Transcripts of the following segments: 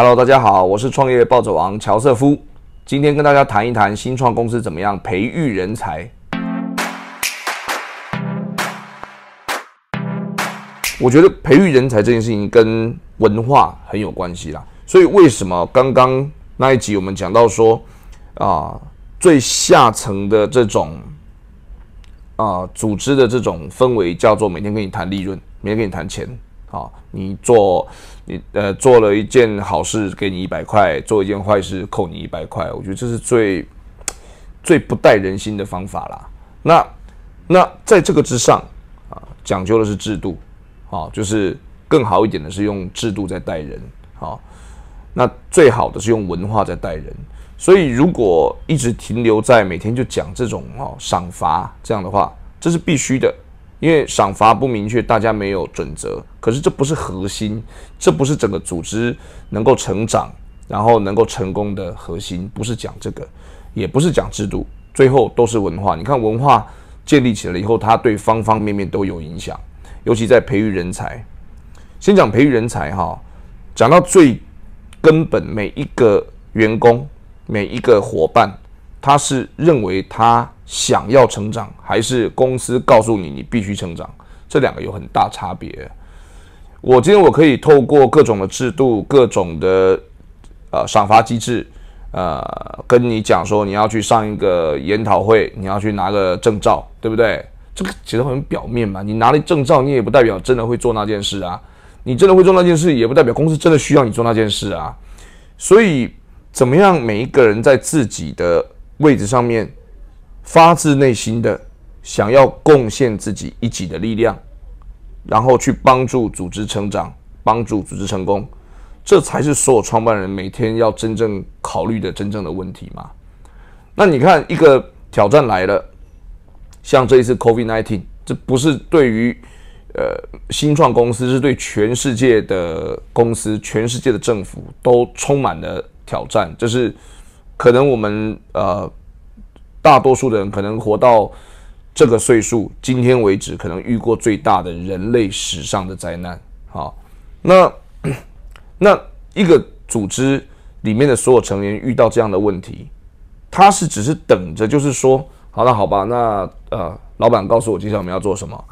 Hello，大家好，我是创业暴走王乔瑟夫。今天跟大家谈一谈新创公司怎么样培育人才。我觉得培育人才这件事情跟文化很有关系啦。所以为什么刚刚那一集我们讲到说啊，最下层的这种啊组织的这种氛围叫做每天跟你谈利润，每天跟你谈钱。好，你做你呃做了一件好事，给你一百块；做一件坏事，扣你一百块。我觉得这是最最不带人心的方法啦。那那在这个之上啊，讲究的是制度，啊，就是更好一点的是用制度在带人，啊，那最好的是用文化在带人。所以如果一直停留在每天就讲这种哦赏罚这样的话，这是必须的。因为赏罚不明确，大家没有准则。可是这不是核心，这不是整个组织能够成长，然后能够成功的核心，不是讲这个，也不是讲制度，最后都是文化。你看文化建立起来了以后，它对方方面面都有影响，尤其在培育人才。先讲培育人才哈，讲到最根本，每一个员工，每一个伙伴。他是认为他想要成长，还是公司告诉你你必须成长？这两个有很大差别。我今天我可以透过各种的制度、各种的呃赏罚机制，呃，跟你讲说你要去上一个研讨会，你要去拿个证照，对不对？这个其实很表面嘛。你拿了证照，你也不代表真的会做那件事啊。你真的会做那件事，也不代表公司真的需要你做那件事啊。所以，怎么样？每一个人在自己的位置上面，发自内心的想要贡献自己一己的力量，然后去帮助组织成长，帮助组织成功，这才是所有创办人每天要真正考虑的真正的问题嘛？那你看，一个挑战来了，像这一次 COVID-19，这不是对于呃新创公司，是对全世界的公司、全世界的政府都充满了挑战，这是。可能我们呃，大多数的人可能活到这个岁数，今天为止可能遇过最大的人类史上的灾难。好，那 那一个组织里面的所有成员遇到这样的问题，他是只是等着，就是说，好那好吧，那呃，老板告诉我接下来我们要做什么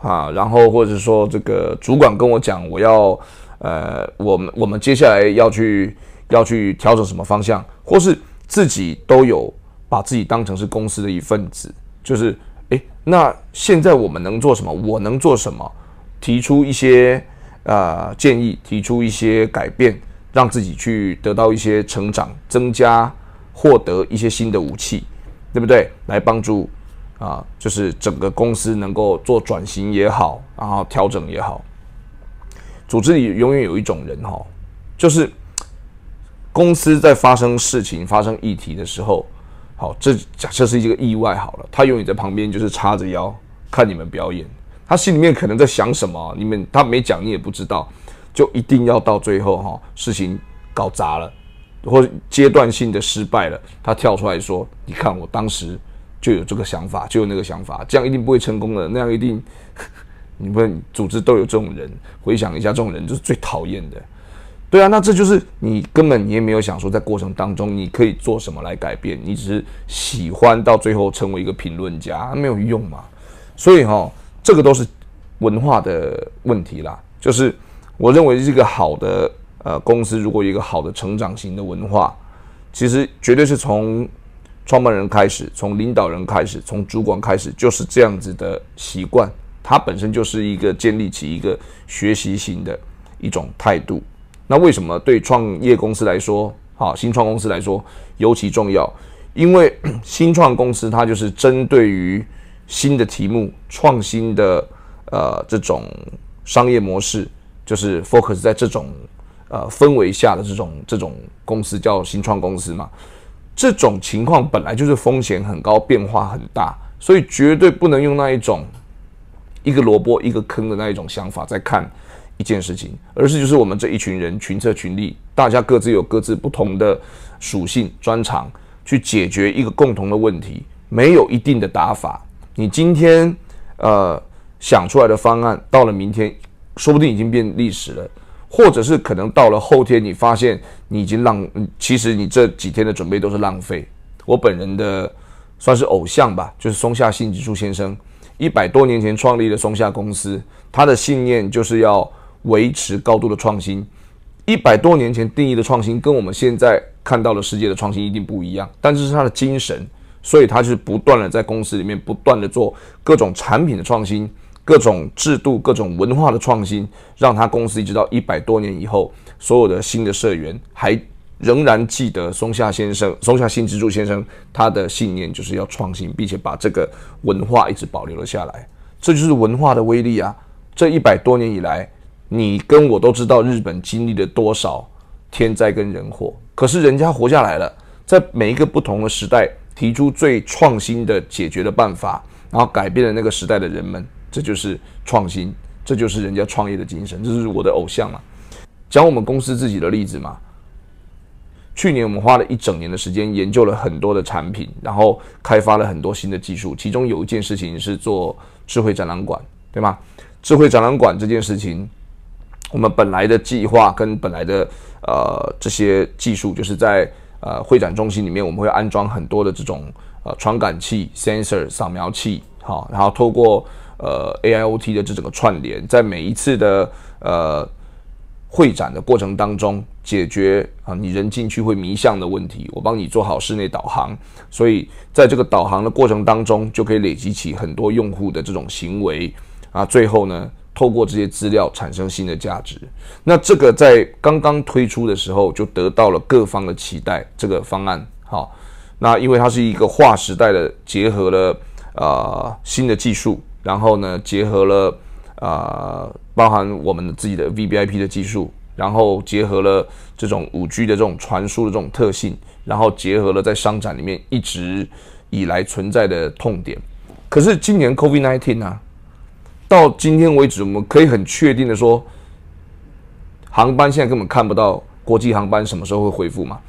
啊，然后或者说这个主管跟我讲，我要呃，我们我们接下来要去。要去调整什么方向，或是自己都有把自己当成是公司的一份子，就是诶，那现在我们能做什么？我能做什么？提出一些呃建议，提出一些改变，让自己去得到一些成长，增加获得一些新的武器，对不对？来帮助啊，就是整个公司能够做转型也好，然后调整也好。组织里永远有一种人哈，就是。公司在发生事情、发生议题的时候，好，这假设是一个意外好了，他永远在旁边就是叉着腰看你们表演，他心里面可能在想什么，你们他没讲你也不知道，就一定要到最后哈，事情搞砸了，或阶段性的失败了，他跳出来说：“你看我当时就有这个想法，就有那个想法，这样一定不会成功的，那样一定，你们组织都有这种人，回想一下，这种人就是最讨厌的。”对啊，那这就是你根本你也没有想说，在过程当中你可以做什么来改变，你只是喜欢到最后成为一个评论家，没有用嘛。所以哈，这个都是文化的问题啦。就是我认为，这个好的呃公司，如果有一个好的成长型的文化，其实绝对是从创办人开始，从领导人开始，从主管开始，就是这样子的习惯，它本身就是一个建立起一个学习型的一种态度。那为什么对创业公司来说，哈新创公司来说尤其重要？因为 新创公司它就是针对于新的题目、创新的呃这种商业模式，就是 focus 在这种呃氛围下的这种这种公司叫新创公司嘛。这种情况本来就是风险很高、变化很大，所以绝对不能用那一种一个萝卜一个坑的那一种想法在看。一件事情，而是就是我们这一群人群策群力，大家各自有各自不同的属性专长，去解决一个共同的问题，没有一定的打法。你今天呃想出来的方案，到了明天说不定已经变历史了，或者是可能到了后天，你发现你已经浪，其实你这几天的准备都是浪费。我本人的算是偶像吧，就是松下幸之助先生，一百多年前创立的松下公司，他的信念就是要维持高度的创新。一百多年前定义的创新，跟我们现在看到的世界的创新一定不一样，但这是他的精神，所以他就是不断的在公司里面不断的做各种产品的创新。各种制度、各种文化的创新，让他公司一直到一百多年以后，所有的新的社员还仍然记得松下先生、松下幸之助先生他的信念就是要创新，并且把这个文化一直保留了下来。这就是文化的威力啊！这一百多年以来，你跟我都知道日本经历了多少天灾跟人祸，可是人家活下来了，在每一个不同的时代提出最创新的解决的办法，然后改变了那个时代的人们。这就是创新，这就是人家创业的精神，这是我的偶像嘛。讲我们公司自己的例子嘛。去年我们花了一整年的时间研究了很多的产品，然后开发了很多新的技术。其中有一件事情是做智慧展览馆，对吗？智慧展览馆这件事情，我们本来的计划跟本来的呃这些技术，就是在呃会展中心里面，我们会安装很多的这种呃传感器、sensor 扫描器，好，然后透过呃，AIoT 的这整个串联，在每一次的呃会展的过程当中，解决啊你人进去会迷向的问题，我帮你做好室内导航，所以在这个导航的过程当中，就可以累积起很多用户的这种行为。啊，最后呢，透过这些资料产生新的价值。那这个在刚刚推出的时候，就得到了各方的期待。这个方案好，那因为它是一个划时代的，结合了啊新的技术。然后呢，结合了啊，包含我们自己的 V B I P 的技术，然后结合了这种五 G 的这种传输的这种特性，然后结合了在商展里面一直以来存在的痛点。可是今年 COVID nineteen 呢，到今天为止，我们可以很确定的说，航班现在根本看不到国际航班什么时候会恢复嘛？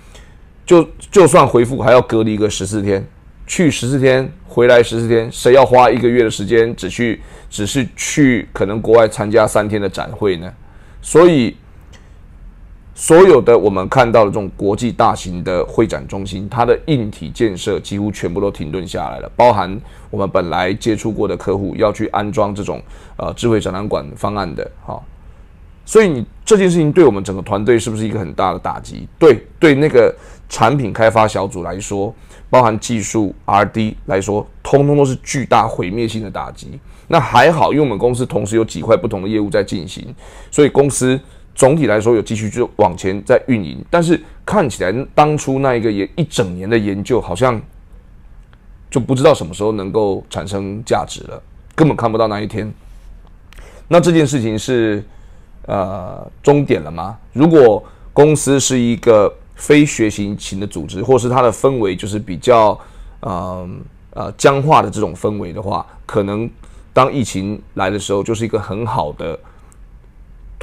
就就算恢复，还要隔离个十四天。去十四天，回来十四天，谁要花一个月的时间只去，只是去可能国外参加三天的展会呢？所以，所有的我们看到的这种国际大型的会展中心，它的硬体建设几乎全部都停顿下来了，包含我们本来接触过的客户要去安装这种呃智慧展览馆方案的，哈。所以你这件事情对我们整个团队是不是一个很大的打击？对，对那个产品开发小组来说。包含技术 R&D 来说，通通都是巨大毁灭性的打击。那还好，因为我们公司同时有几块不同的业务在进行，所以公司总体来说有继续就往前在运营。但是看起来当初那一个也一整年的研究，好像就不知道什么时候能够产生价值了，根本看不到那一天。那这件事情是呃终点了吗？如果公司是一个。非学习型的组织，或是它的氛围就是比较，呃呃僵化的这种氛围的话，可能当疫情来的时候，就是一个很好的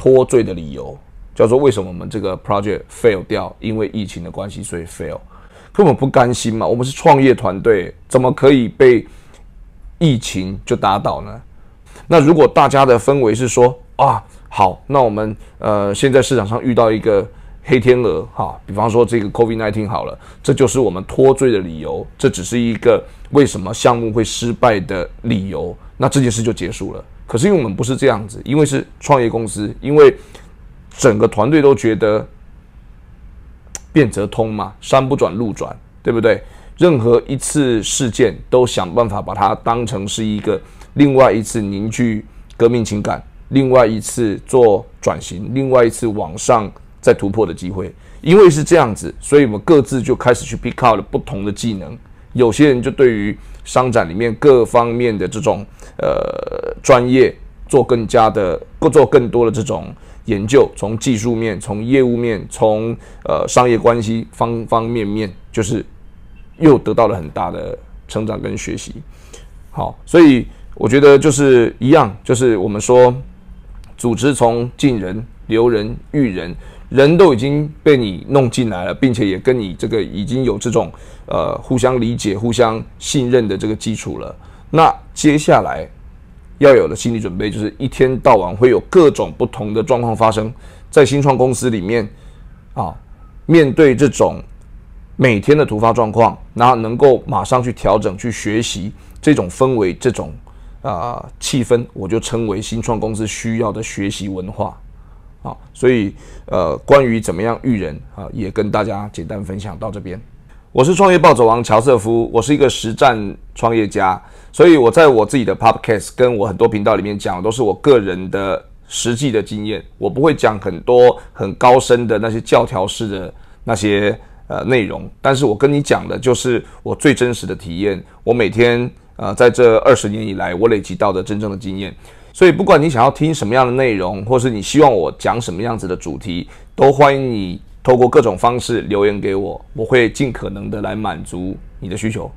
脱罪的理由，叫做为什么我们这个 project fail 掉，因为疫情的关系，所以 fail，根本不甘心嘛，我们是创业团队，怎么可以被疫情就打倒呢？那如果大家的氛围是说啊，好，那我们呃现在市场上遇到一个。黑天鹅，哈，比方说这个 COVID nineteen 好了，这就是我们脱罪的理由，这只是一个为什么项目会失败的理由，那这件事就结束了。可是因为我们不是这样子，因为是创业公司，因为整个团队都觉得变则通嘛，山不转路转，对不对？任何一次事件都想办法把它当成是一个另外一次凝聚革命情感，另外一次做转型，另外一次往上。再突破的机会，因为是这样子，所以我们各自就开始去 pick out 不同的技能。有些人就对于商展里面各方面的这种呃专业做更加的，做更多的这种研究，从技术面、从业务面、从呃商业关系方方面面，就是又得到了很大的成长跟学习。好，所以我觉得就是一样，就是我们说组织从进人、留人、育人。人都已经被你弄进来了，并且也跟你这个已经有这种呃互相理解、互相信任的这个基础了。那接下来要有的心理准备就是一天到晚会有各种不同的状况发生，在新创公司里面啊，面对这种每天的突发状况，然后能够马上去调整、去学习这种氛围、这种啊气氛，我就称为新创公司需要的学习文化。啊，所以呃，关于怎么样育人啊，也跟大家简单分享到这边。我是创业暴走王乔瑟夫，我是一个实战创业家，所以我在我自己的 podcast 跟我很多频道里面讲的都是我个人的实际的经验，我不会讲很多很高深的那些教条式的那些呃内容，但是我跟你讲的就是我最真实的体验，我每天呃在这二十年以来我累积到的真正的经验。所以，不管你想要听什么样的内容，或是你希望我讲什么样子的主题，都欢迎你透过各种方式留言给我，我会尽可能的来满足你的需求。